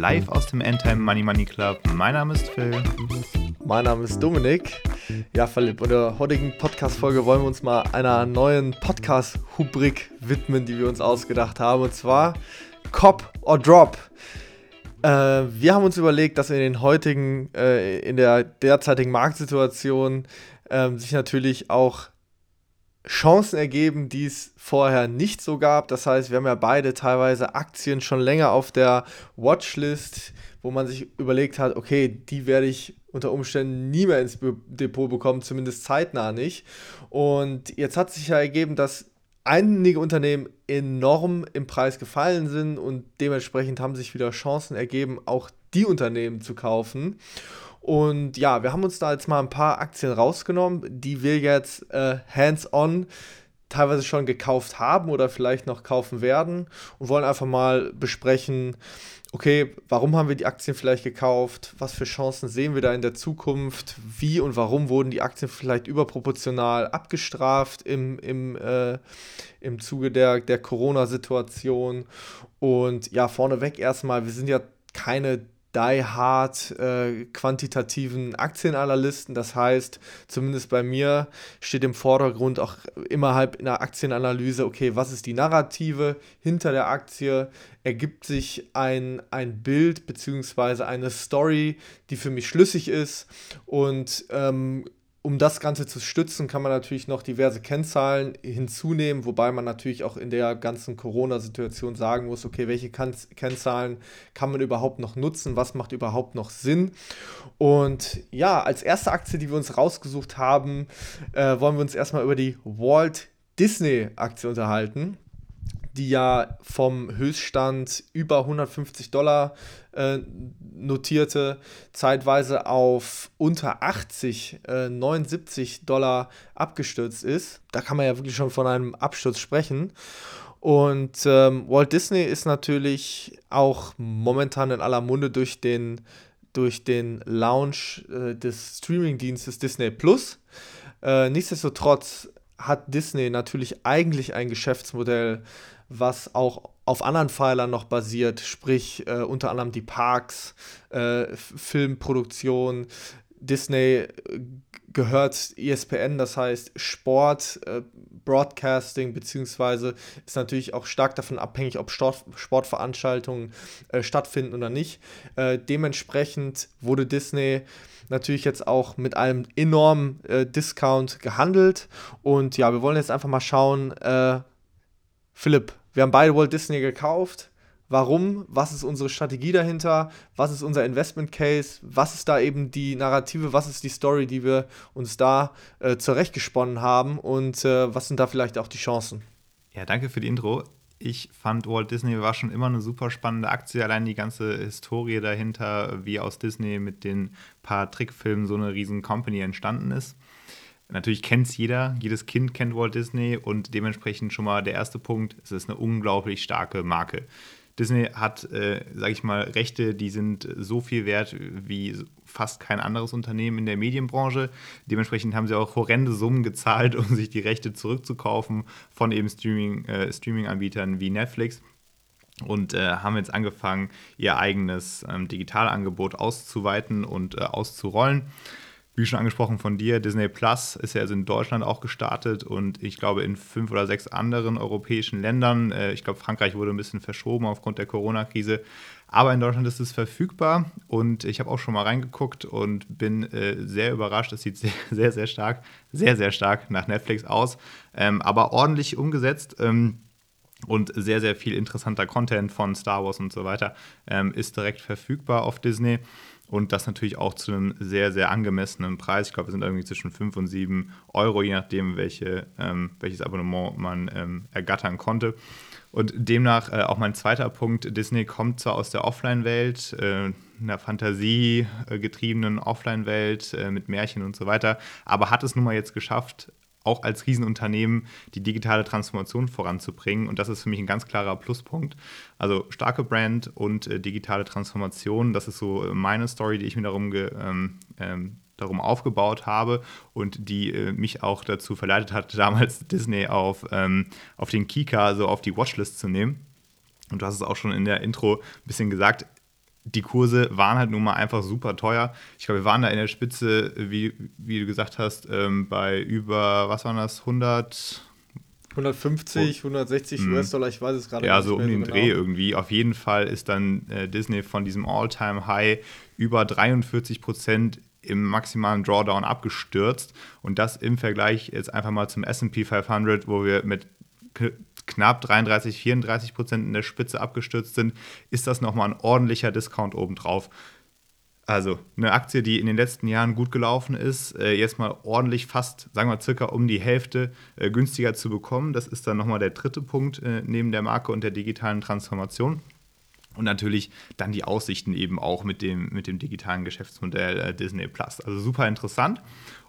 live aus dem Endtime Money Money Club. Mein Name ist Phil. Mein Name ist Dominik. Ja, Philipp, in der heutigen Podcast-Folge wollen wir uns mal einer neuen Podcast-Hubrik widmen, die wir uns ausgedacht haben. Und zwar Cop or Drop. Äh, wir haben uns überlegt, dass in den heutigen, äh, in der derzeitigen Marktsituation äh, sich natürlich auch Chancen ergeben, die es vorher nicht so gab. Das heißt, wir haben ja beide teilweise Aktien schon länger auf der Watchlist, wo man sich überlegt hat, okay, die werde ich unter Umständen nie mehr ins Depot bekommen, zumindest zeitnah nicht. Und jetzt hat sich ja ergeben, dass einige Unternehmen enorm im Preis gefallen sind und dementsprechend haben sich wieder Chancen ergeben, auch die Unternehmen zu kaufen. Und ja, wir haben uns da jetzt mal ein paar Aktien rausgenommen, die wir jetzt äh, hands-on teilweise schon gekauft haben oder vielleicht noch kaufen werden und wollen einfach mal besprechen, okay, warum haben wir die Aktien vielleicht gekauft, was für Chancen sehen wir da in der Zukunft, wie und warum wurden die Aktien vielleicht überproportional abgestraft im, im, äh, im Zuge der, der Corona-Situation. Und ja, vorneweg erstmal, wir sind ja keine die hard äh, quantitativen Aktienanalysten. Das heißt, zumindest bei mir steht im Vordergrund auch innerhalb einer Aktienanalyse, okay, was ist die Narrative hinter der Aktie? Ergibt sich ein, ein Bild bzw. eine Story, die für mich schlüssig ist und ähm, um das Ganze zu stützen, kann man natürlich noch diverse Kennzahlen hinzunehmen, wobei man natürlich auch in der ganzen Corona-Situation sagen muss, okay, welche Kennzahlen kann man überhaupt noch nutzen, was macht überhaupt noch Sinn. Und ja, als erste Aktie, die wir uns rausgesucht haben, äh, wollen wir uns erstmal über die Walt Disney-Aktie unterhalten die ja vom Höchststand über 150 Dollar äh, notierte, zeitweise auf unter 80, äh, 79 Dollar abgestürzt ist. Da kann man ja wirklich schon von einem Absturz sprechen. Und ähm, Walt Disney ist natürlich auch momentan in aller Munde durch den, durch den Launch äh, des Streamingdienstes Disney Plus. Äh, nichtsdestotrotz hat Disney natürlich eigentlich ein Geschäftsmodell, was auch auf anderen Pfeilern noch basiert, sprich äh, unter anderem die Parks, äh, Filmproduktion. Disney äh, gehört ESPN, das heißt Sport, äh, Broadcasting, beziehungsweise ist natürlich auch stark davon abhängig, ob Sport, Sportveranstaltungen äh, stattfinden oder nicht. Äh, dementsprechend wurde Disney natürlich jetzt auch mit einem enormen äh, Discount gehandelt. Und ja, wir wollen jetzt einfach mal schauen, äh, Philipp, wir haben beide Walt Disney gekauft. Warum? Was ist unsere Strategie dahinter? Was ist unser Investment Case? Was ist da eben die Narrative? Was ist die Story, die wir uns da äh, zurechtgesponnen haben? Und äh, was sind da vielleicht auch die Chancen? Ja, danke für die Intro. Ich fand Walt Disney war schon immer eine super spannende Aktie. Allein die ganze Historie dahinter, wie aus Disney mit den paar Trickfilmen so eine riesen Company entstanden ist. Natürlich kennt es jeder, jedes Kind kennt Walt Disney und dementsprechend schon mal der erste Punkt, es ist eine unglaublich starke Marke. Disney hat, äh, sage ich mal, Rechte, die sind so viel wert wie fast kein anderes Unternehmen in der Medienbranche. Dementsprechend haben sie auch horrende Summen gezahlt, um sich die Rechte zurückzukaufen von eben Streaming, äh, Streaming-Anbietern wie Netflix und äh, haben jetzt angefangen, ihr eigenes ähm, Digitalangebot auszuweiten und äh, auszurollen wie schon angesprochen von dir, Disney Plus ist ja also in Deutschland auch gestartet und ich glaube in fünf oder sechs anderen europäischen Ländern. Äh, ich glaube, Frankreich wurde ein bisschen verschoben aufgrund der Corona-Krise. Aber in Deutschland ist es verfügbar und ich habe auch schon mal reingeguckt und bin äh, sehr überrascht. Es sieht sehr, sehr, sehr stark, sehr, sehr stark nach Netflix aus, ähm, aber ordentlich umgesetzt. Ähm, und sehr, sehr viel interessanter Content von Star Wars und so weiter ähm, ist direkt verfügbar auf Disney und das natürlich auch zu einem sehr, sehr angemessenen Preis. Ich glaube, wir sind irgendwie zwischen 5 und 7 Euro, je nachdem, welche, ähm, welches Abonnement man ähm, ergattern konnte. Und demnach äh, auch mein zweiter Punkt, Disney kommt zwar aus der Offline-Welt, äh, einer fantasiegetriebenen Offline-Welt äh, mit Märchen und so weiter, aber hat es nun mal jetzt geschafft, auch als Riesenunternehmen die digitale Transformation voranzubringen. Und das ist für mich ein ganz klarer Pluspunkt. Also starke Brand und äh, digitale Transformation, das ist so meine Story, die ich mir darum, ge, ähm, ähm, darum aufgebaut habe und die äh, mich auch dazu verleitet hat, damals Disney auf, ähm, auf den Kika, also auf die Watchlist zu nehmen. Und du hast es auch schon in der Intro ein bisschen gesagt, die Kurse waren halt nun mal einfach super teuer. Ich glaube, wir waren da in der Spitze, wie, wie du gesagt hast, ähm, bei über, was waren das, 100, 150, 160 mhm. US-Dollar, ich weiß es gerade ja, nicht. Ja, so um den genau. Dreh irgendwie. Auf jeden Fall ist dann äh, Disney von diesem All-Time-High über 43 Prozent im maximalen Drawdown abgestürzt. Und das im Vergleich jetzt einfach mal zum SP 500, wo wir mit knapp 33, 34 Prozent in der Spitze abgestürzt sind, ist das nochmal ein ordentlicher Discount obendrauf. Also eine Aktie, die in den letzten Jahren gut gelaufen ist, äh, jetzt mal ordentlich fast, sagen wir circa um die Hälfte äh, günstiger zu bekommen. Das ist dann nochmal der dritte Punkt äh, neben der Marke und der digitalen Transformation. Und natürlich dann die Aussichten eben auch mit dem, mit dem digitalen Geschäftsmodell Disney Plus. Also super interessant.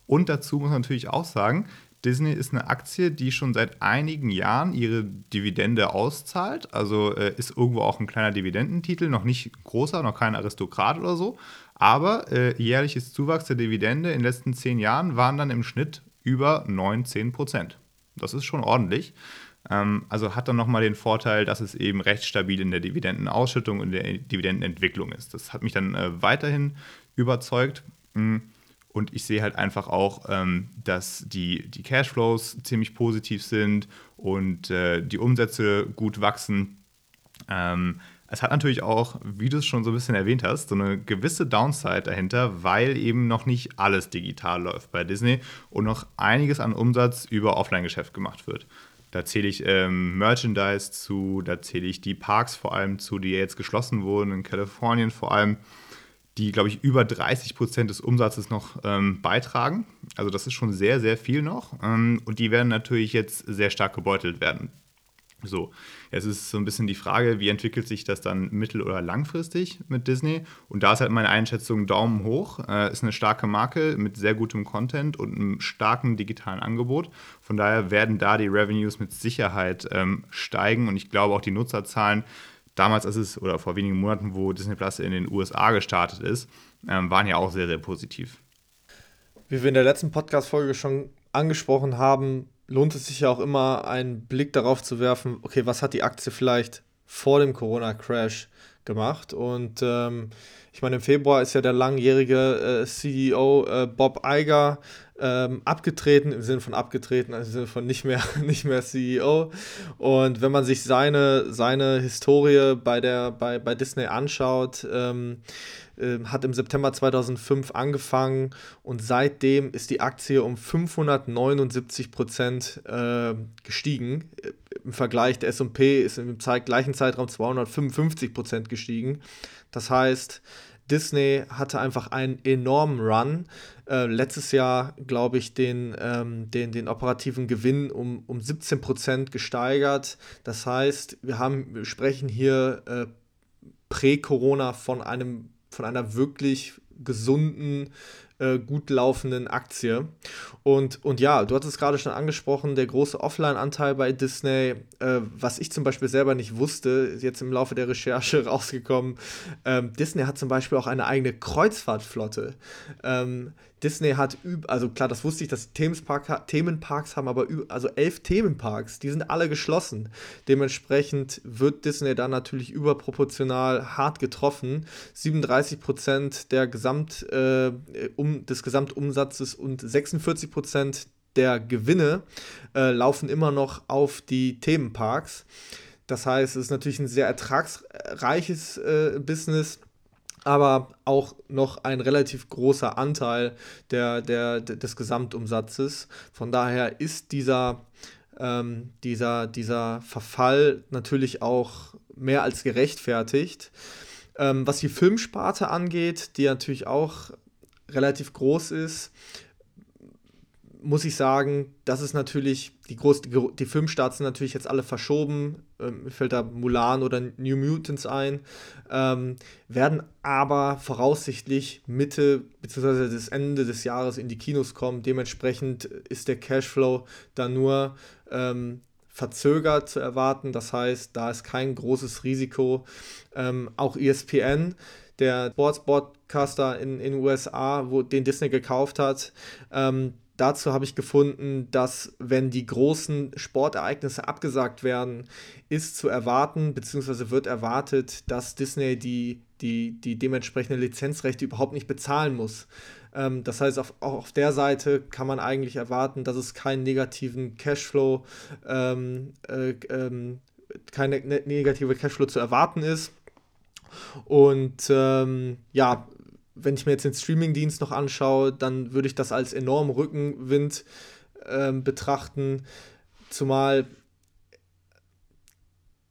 Und dazu muss man natürlich auch sagen, Disney ist eine Aktie, die schon seit einigen Jahren ihre Dividende auszahlt. Also äh, ist irgendwo auch ein kleiner Dividendentitel, noch nicht großer, noch kein Aristokrat oder so. Aber äh, jährliches Zuwachs der Dividende in den letzten zehn Jahren waren dann im Schnitt über 19 Prozent. Das ist schon ordentlich. Ähm, also hat dann nochmal den Vorteil, dass es eben recht stabil in der Dividendenausschüttung und der Dividendenentwicklung ist. Das hat mich dann äh, weiterhin überzeugt. Mm, und ich sehe halt einfach auch, ähm, dass die, die Cashflows ziemlich positiv sind und äh, die Umsätze gut wachsen. Ähm, es hat natürlich auch, wie du es schon so ein bisschen erwähnt hast, so eine gewisse Downside dahinter, weil eben noch nicht alles digital läuft bei Disney und noch einiges an Umsatz über Offline-Geschäft gemacht wird. Da zähle ich ähm, Merchandise zu, da zähle ich die Parks vor allem zu, die jetzt geschlossen wurden, in Kalifornien vor allem, die, glaube ich, über 30 Prozent des Umsatzes noch ähm, beitragen. Also das ist schon sehr, sehr viel noch. Ähm, und die werden natürlich jetzt sehr stark gebeutelt werden so, jetzt ist so ein bisschen die Frage, wie entwickelt sich das dann mittel- oder langfristig mit Disney? Und da ist halt meine Einschätzung Daumen hoch. Äh, ist eine starke Marke mit sehr gutem Content und einem starken digitalen Angebot. Von daher werden da die Revenues mit Sicherheit ähm, steigen und ich glaube auch die Nutzerzahlen damals, als es oder vor wenigen Monaten, wo Disney Plus in den USA gestartet ist, ähm, waren ja auch sehr, sehr positiv. Wie wir in der letzten Podcast-Folge schon angesprochen haben, lohnt es sich ja auch immer, einen Blick darauf zu werfen, okay, was hat die Aktie vielleicht vor dem Corona-Crash gemacht? Und ähm, ich meine, im Februar ist ja der langjährige äh, CEO äh, Bob Iger ähm, abgetreten, im Sinne von abgetreten, also im Sinne von nicht mehr, nicht mehr CEO. Und wenn man sich seine, seine Historie bei, der, bei, bei Disney anschaut, ähm, ähm, hat im September 2005 angefangen und seitdem ist die Aktie um 579 Prozent äh, gestiegen. Äh, Im Vergleich der S&P ist im gleichen Zeitraum 255 Prozent gestiegen. Das heißt, Disney hatte einfach einen enormen Run. Äh, letztes Jahr, glaube ich, den, ähm, den, den operativen Gewinn um, um 17 Prozent gesteigert. Das heißt, wir, haben, wir sprechen hier äh, prä-Corona von von einer wirklich gesunden, äh, gut laufenden Aktie. Und, und ja, du hattest gerade schon angesprochen, der große Offline-Anteil bei Disney, äh, was ich zum Beispiel selber nicht wusste, ist jetzt im Laufe der Recherche rausgekommen. Ähm, Disney hat zum Beispiel auch eine eigene Kreuzfahrtflotte. Ähm, Disney hat, also klar, das wusste ich, dass Themenpark, Themenparks haben, aber also elf Themenparks, die sind alle geschlossen. Dementsprechend wird Disney da natürlich überproportional hart getroffen. 37 Prozent der Gesamt, äh, um, des Gesamtumsatzes und 46 Prozent der Gewinne äh, laufen immer noch auf die Themenparks. Das heißt, es ist natürlich ein sehr ertragsreiches äh, Business aber auch noch ein relativ großer Anteil der, der, des Gesamtumsatzes. Von daher ist dieser, ähm, dieser, dieser Verfall natürlich auch mehr als gerechtfertigt. Ähm, was die Filmsparte angeht, die natürlich auch relativ groß ist, muss ich sagen, das ist natürlich, die, groß, die, die Filmstarts sind natürlich jetzt alle verschoben. Ähm, fällt da Mulan oder New Mutants ein. Ähm, werden aber voraussichtlich Mitte bzw. das Ende des Jahres in die Kinos kommen. Dementsprechend ist der Cashflow da nur ähm, verzögert zu erwarten. Das heißt, da ist kein großes Risiko. Ähm, auch ESPN der Sports-Broadcaster in den USA, wo den Disney gekauft hat, ähm, Dazu habe ich gefunden, dass wenn die großen Sportereignisse abgesagt werden, ist zu erwarten, beziehungsweise wird erwartet, dass Disney die die, die dementsprechende Lizenzrechte überhaupt nicht bezahlen muss. Ähm, das heißt, auf, auch auf der Seite kann man eigentlich erwarten, dass es keinen negativen Cashflow, ähm, äh, ähm, keine ne negative Cashflow zu erwarten ist. Und ähm, ja, wenn ich mir jetzt den Streamingdienst noch anschaue, dann würde ich das als enormen Rückenwind ähm, betrachten. Zumal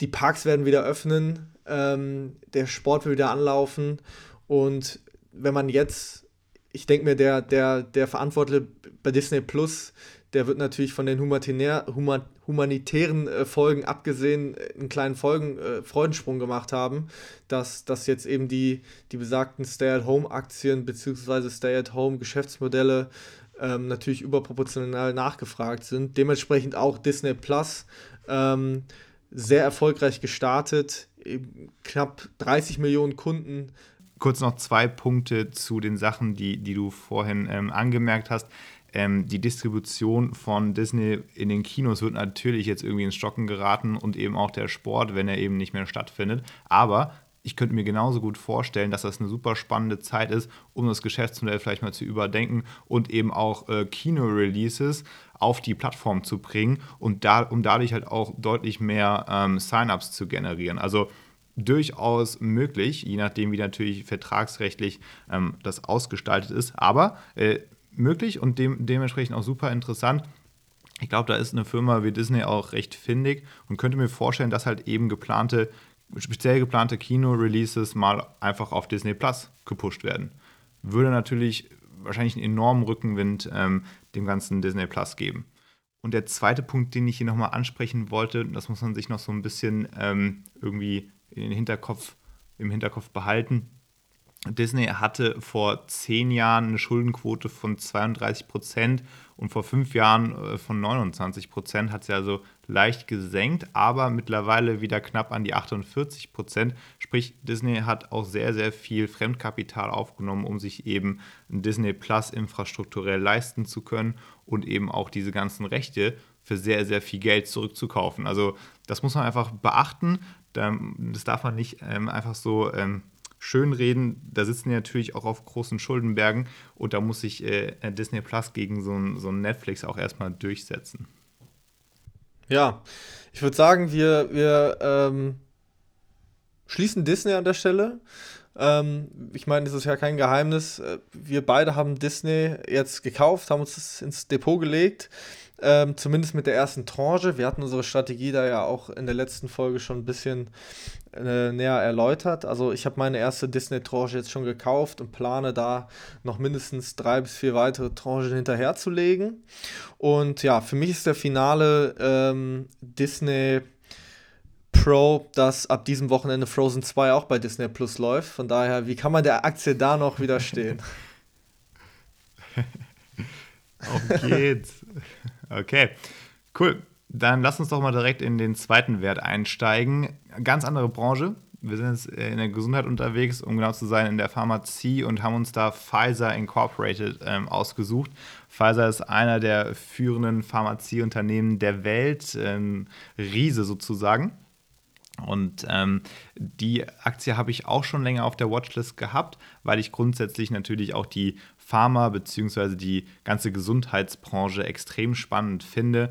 die Parks werden wieder öffnen, ähm, der Sport will wieder anlaufen und wenn man jetzt, ich denke mir, der, der, der Verantwortliche bei Disney Plus, der wird natürlich von den human humanitären äh, Folgen abgesehen äh, einen kleinen Folgen, äh, Freudensprung gemacht haben, dass, dass jetzt eben die, die besagten Stay-at-Home-Aktien bzw. Stay-at-Home-Geschäftsmodelle ähm, natürlich überproportional nachgefragt sind. Dementsprechend auch Disney Plus ähm, sehr erfolgreich gestartet, knapp 30 Millionen Kunden. Kurz noch zwei Punkte zu den Sachen, die, die du vorhin ähm, angemerkt hast. Ähm, die Distribution von Disney in den Kinos wird natürlich jetzt irgendwie ins Stocken geraten und eben auch der Sport, wenn er eben nicht mehr stattfindet. Aber ich könnte mir genauso gut vorstellen, dass das eine super spannende Zeit ist, um das Geschäftsmodell vielleicht mal zu überdenken und eben auch äh, Kino-Releases auf die Plattform zu bringen und da, um dadurch halt auch deutlich mehr ähm, Sign-ups zu generieren. Also durchaus möglich, je nachdem, wie natürlich vertragsrechtlich ähm, das ausgestaltet ist, aber äh, möglich und dem, dementsprechend auch super interessant. Ich glaube, da ist eine Firma wie Disney auch recht findig und könnte mir vorstellen, dass halt eben geplante speziell geplante Kino-Releases mal einfach auf Disney Plus gepusht werden. Würde natürlich wahrscheinlich einen enormen Rückenwind ähm, dem ganzen Disney Plus geben. Und der zweite Punkt, den ich hier nochmal ansprechen wollte, das muss man sich noch so ein bisschen ähm, irgendwie in den Hinterkopf, im Hinterkopf behalten. Disney hatte vor zehn Jahren eine Schuldenquote von 32 Prozent und vor fünf Jahren äh, von 29 Prozent, hat sie also leicht gesenkt, aber mittlerweile wieder knapp an die 48 Prozent. Sprich, Disney hat auch sehr, sehr viel Fremdkapital aufgenommen, um sich eben Disney Plus infrastrukturell leisten zu können und eben auch diese ganzen Rechte für sehr, sehr viel Geld zurückzukaufen. Also das muss man einfach beachten. Das darf man nicht ähm, einfach so ähm, schönreden, da sitzen die natürlich auch auf großen Schuldenbergen und da muss sich äh, Disney Plus gegen so ein, so ein Netflix auch erstmal durchsetzen. Ja, ich würde sagen, wir, wir ähm, schließen Disney an der Stelle. Ähm, ich meine, das ist ja kein Geheimnis. Äh, wir beide haben Disney jetzt gekauft, haben uns das ins Depot gelegt. Ähm, zumindest mit der ersten Tranche. Wir hatten unsere Strategie da ja auch in der letzten Folge schon ein bisschen äh, näher erläutert. Also ich habe meine erste Disney-Tranche jetzt schon gekauft und plane da noch mindestens drei bis vier weitere Tranchen hinterherzulegen. Und ja, für mich ist der finale ähm, Disney Pro, dass ab diesem Wochenende Frozen 2 auch bei Disney Plus läuft. Von daher, wie kann man der Aktie da noch widerstehen? Auf geht's. Okay, cool. Dann lass uns doch mal direkt in den zweiten Wert einsteigen. Ganz andere Branche. Wir sind jetzt in der Gesundheit unterwegs, um genau zu sein, in der Pharmazie und haben uns da Pfizer Incorporated ähm, ausgesucht. Pfizer ist einer der führenden Pharmazieunternehmen der Welt, ähm, Riese sozusagen. Und ähm, die Aktie habe ich auch schon länger auf der Watchlist gehabt, weil ich grundsätzlich natürlich auch die Pharma bzw. die ganze Gesundheitsbranche extrem spannend finde,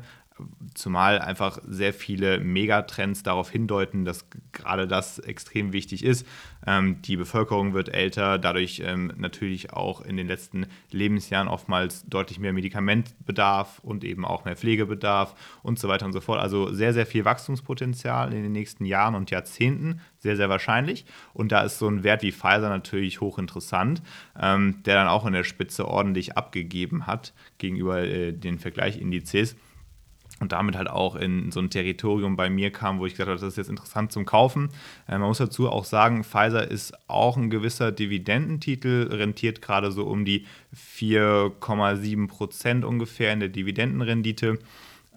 zumal einfach sehr viele Megatrends darauf hindeuten, dass gerade das extrem wichtig ist. Ähm, die Bevölkerung wird älter, dadurch ähm, natürlich auch in den letzten Lebensjahren oftmals deutlich mehr Medikamentbedarf und eben auch mehr Pflegebedarf und so weiter und so fort. Also sehr, sehr viel Wachstumspotenzial in den nächsten Jahren und Jahrzehnten, sehr, sehr wahrscheinlich. Und da ist so ein Wert wie Pfizer natürlich hochinteressant, ähm, der dann auch in der Spitze ordentlich abgegeben hat gegenüber äh, den Vergleichindizes und damit halt auch in so ein Territorium bei mir kam, wo ich gesagt habe, das ist jetzt interessant zum Kaufen. Äh, man muss dazu auch sagen, Pfizer ist auch ein gewisser Dividendentitel, rentiert gerade so um die 4,7 Prozent ungefähr in der Dividendenrendite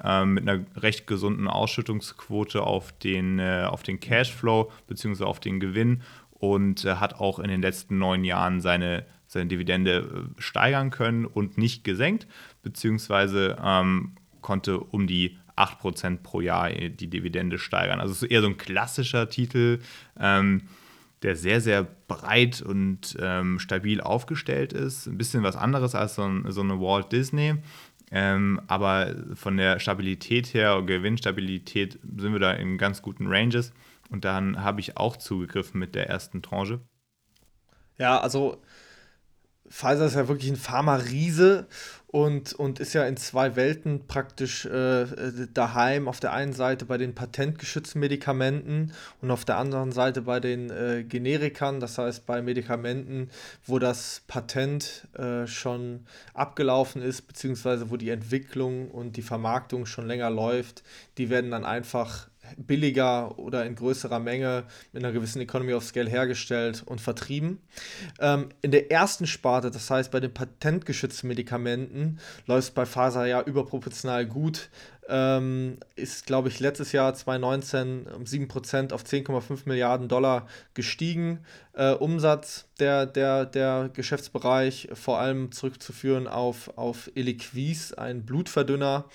äh, mit einer recht gesunden Ausschüttungsquote auf den, äh, auf den Cashflow bzw. auf den Gewinn und äh, hat auch in den letzten neun Jahren seine, seine Dividende äh, steigern können und nicht gesenkt, beziehungsweise ähm, konnte um die 8% pro Jahr die Dividende steigern. Also es ist eher so ein klassischer Titel, ähm, der sehr, sehr breit und ähm, stabil aufgestellt ist. Ein bisschen was anderes als so, ein, so eine Walt Disney. Ähm, aber von der Stabilität her, Gewinnstabilität, sind wir da in ganz guten Ranges. Und dann habe ich auch zugegriffen mit der ersten Tranche. Ja, also Pfizer ist ja wirklich ein Pharma-Riese und, und ist ja in zwei Welten praktisch äh, daheim. Auf der einen Seite bei den patentgeschützten Medikamenten und auf der anderen Seite bei den äh, Generikern, das heißt bei Medikamenten, wo das Patent äh, schon abgelaufen ist, beziehungsweise wo die Entwicklung und die Vermarktung schon länger läuft. Die werden dann einfach billiger oder in größerer Menge mit einer gewissen Economy of Scale hergestellt und vertrieben. Ähm, in der ersten Sparte, das heißt bei den patentgeschützten Medikamenten, läuft es bei Faser ja überproportional gut. Ähm, ist, glaube ich, letztes Jahr 2019 um 7% auf 10,5 Milliarden Dollar gestiegen. Äh, Umsatz der, der, der Geschäftsbereich vor allem zurückzuführen auf, auf Eliquis, ein Blutverdünner.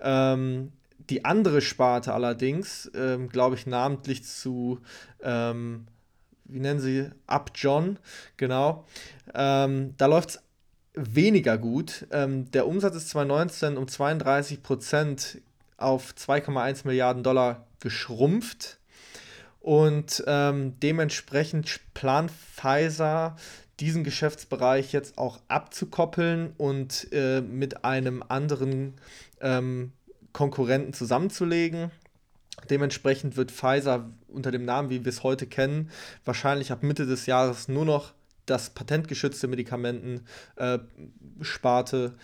Ähm, die andere Sparte allerdings, ähm, glaube ich, namentlich zu, ähm, wie nennen sie, Up John, genau, ähm, da läuft es weniger gut. Ähm, der Umsatz ist 2019 um 32 Prozent auf 2,1 Milliarden Dollar geschrumpft. Und ähm, dementsprechend plant Pfizer diesen Geschäftsbereich jetzt auch abzukoppeln und äh, mit einem anderen ähm, Konkurrenten zusammenzulegen. Dementsprechend wird Pfizer unter dem Namen, wie wir es heute kennen, wahrscheinlich ab Mitte des Jahres nur noch das patentgeschützte Medikamentensparte äh,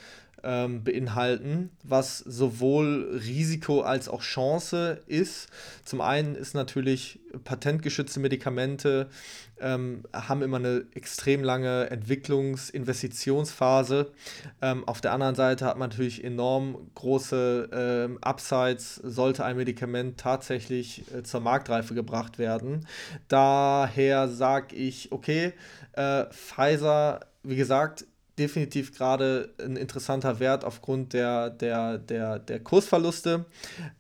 ähm, beinhalten, was sowohl Risiko als auch Chance ist. Zum einen ist natürlich patentgeschützte Medikamente ähm, haben immer eine extrem lange Entwicklungs-, Investitionsphase. Ähm, auf der anderen Seite hat man natürlich enorm große ähm, Upsides, sollte ein Medikament tatsächlich äh, zur Marktreife gebracht werden. Daher sage ich, okay, äh, Pfizer, wie gesagt, definitiv gerade ein interessanter Wert aufgrund der, der, der, der Kursverluste.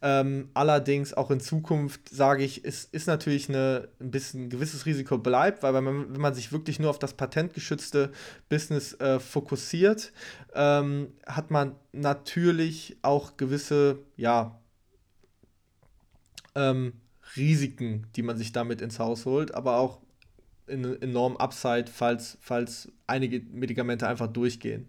Ähm, allerdings auch in Zukunft sage ich, es ist natürlich eine, ein bisschen ein gewisses Risiko bleibt, weil wenn man, wenn man sich wirklich nur auf das patentgeschützte Business äh, fokussiert, ähm, hat man natürlich auch gewisse, ja, ähm, Risiken, die man sich damit ins Haus holt, aber auch einen enormen Upside, falls, falls einige Medikamente einfach durchgehen.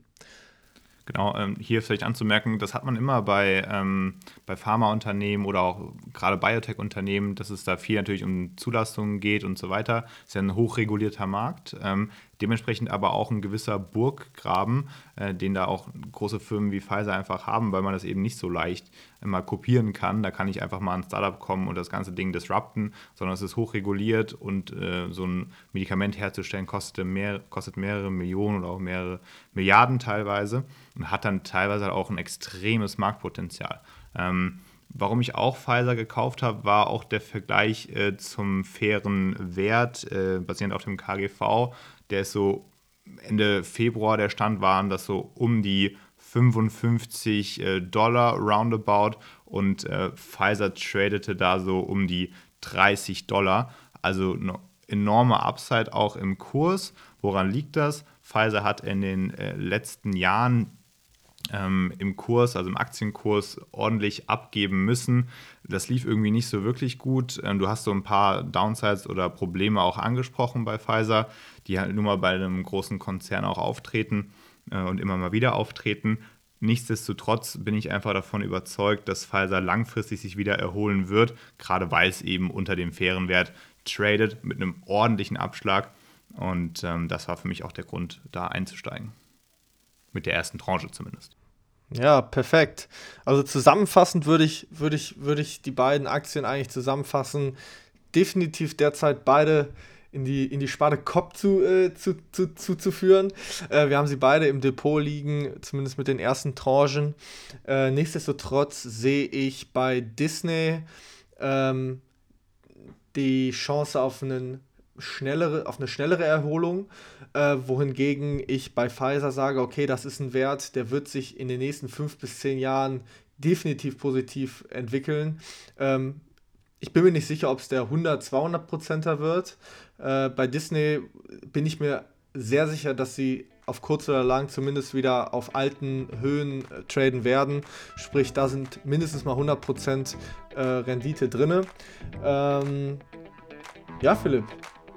Genau, ähm, hier vielleicht anzumerken, das hat man immer bei, ähm, bei Pharmaunternehmen oder auch gerade Biotech-Unternehmen, dass es da viel natürlich um Zulassungen geht und so weiter. Das ist ja ein hochregulierter Markt. Ähm, dementsprechend aber auch ein gewisser Burggraben, äh, den da auch große Firmen wie Pfizer einfach haben, weil man das eben nicht so leicht immer kopieren kann. Da kann ich einfach mal ein Startup kommen und das ganze Ding disrupten, sondern es ist hochreguliert und äh, so ein Medikament herzustellen kostet, mehr, kostet mehrere Millionen oder auch mehrere Milliarden teilweise und hat dann teilweise auch ein extremes Marktpotenzial. Ähm, Warum ich auch Pfizer gekauft habe, war auch der Vergleich äh, zum fairen Wert, äh, basierend auf dem KGV. Der ist so Ende Februar, der Stand waren das so um die 55 äh, Dollar roundabout und äh, Pfizer tradete da so um die 30 Dollar. Also eine enorme Upside auch im Kurs. Woran liegt das? Pfizer hat in den äh, letzten Jahren ähm, im Kurs, also im Aktienkurs, ordentlich abgeben müssen. Das lief irgendwie nicht so wirklich gut. Ähm, du hast so ein paar Downsides oder Probleme auch angesprochen bei Pfizer, die halt nur mal bei einem großen Konzern auch auftreten äh, und immer mal wieder auftreten. Nichtsdestotrotz bin ich einfach davon überzeugt, dass Pfizer langfristig sich wieder erholen wird, gerade weil es eben unter dem fairen Wert tradet mit einem ordentlichen Abschlag. Und ähm, das war für mich auch der Grund, da einzusteigen. Mit der ersten Tranche zumindest. Ja, perfekt. Also zusammenfassend würde ich, würde ich, würde ich die beiden Aktien eigentlich zusammenfassen. Definitiv derzeit beide in die, in die Sparte Kopf zu, äh, zu, zu, zuzuführen. Äh, wir haben sie beide im Depot liegen, zumindest mit den ersten Tranchen. Äh, nichtsdestotrotz sehe ich bei Disney ähm, die Chance auf einen schnellere, auf eine schnellere Erholung, äh, wohingegen ich bei Pfizer sage, okay, das ist ein Wert, der wird sich in den nächsten fünf bis zehn Jahren definitiv positiv entwickeln. Ähm, ich bin mir nicht sicher, ob es der 100, 200 Prozenter wird. Äh, bei Disney bin ich mir sehr sicher, dass sie auf kurz oder lang zumindest wieder auf alten Höhen äh, traden werden. Sprich, da sind mindestens mal 100% äh, Rendite drin. Ähm, ja, Philipp,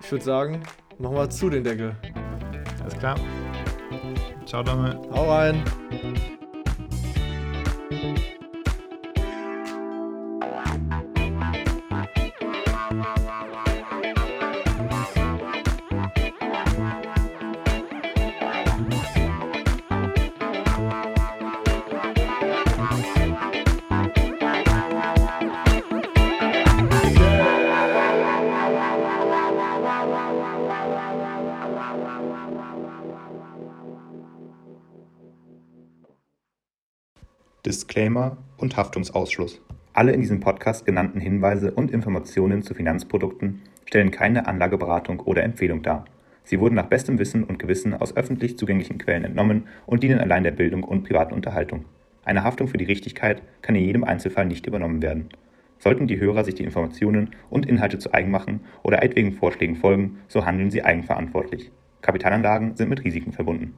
ich würde sagen, machen wir zu den Deckel. Alles klar. Ciao, Domme. Hau rein. Disclaimer und Haftungsausschluss. Alle in diesem Podcast genannten Hinweise und Informationen zu Finanzprodukten stellen keine Anlageberatung oder Empfehlung dar. Sie wurden nach bestem Wissen und Gewissen aus öffentlich zugänglichen Quellen entnommen und dienen allein der Bildung und privaten Unterhaltung. Eine Haftung für die Richtigkeit kann in jedem Einzelfall nicht übernommen werden. Sollten die Hörer sich die Informationen und Inhalte zu eigen machen oder etwaigen Vorschlägen folgen, so handeln sie eigenverantwortlich. Kapitalanlagen sind mit Risiken verbunden.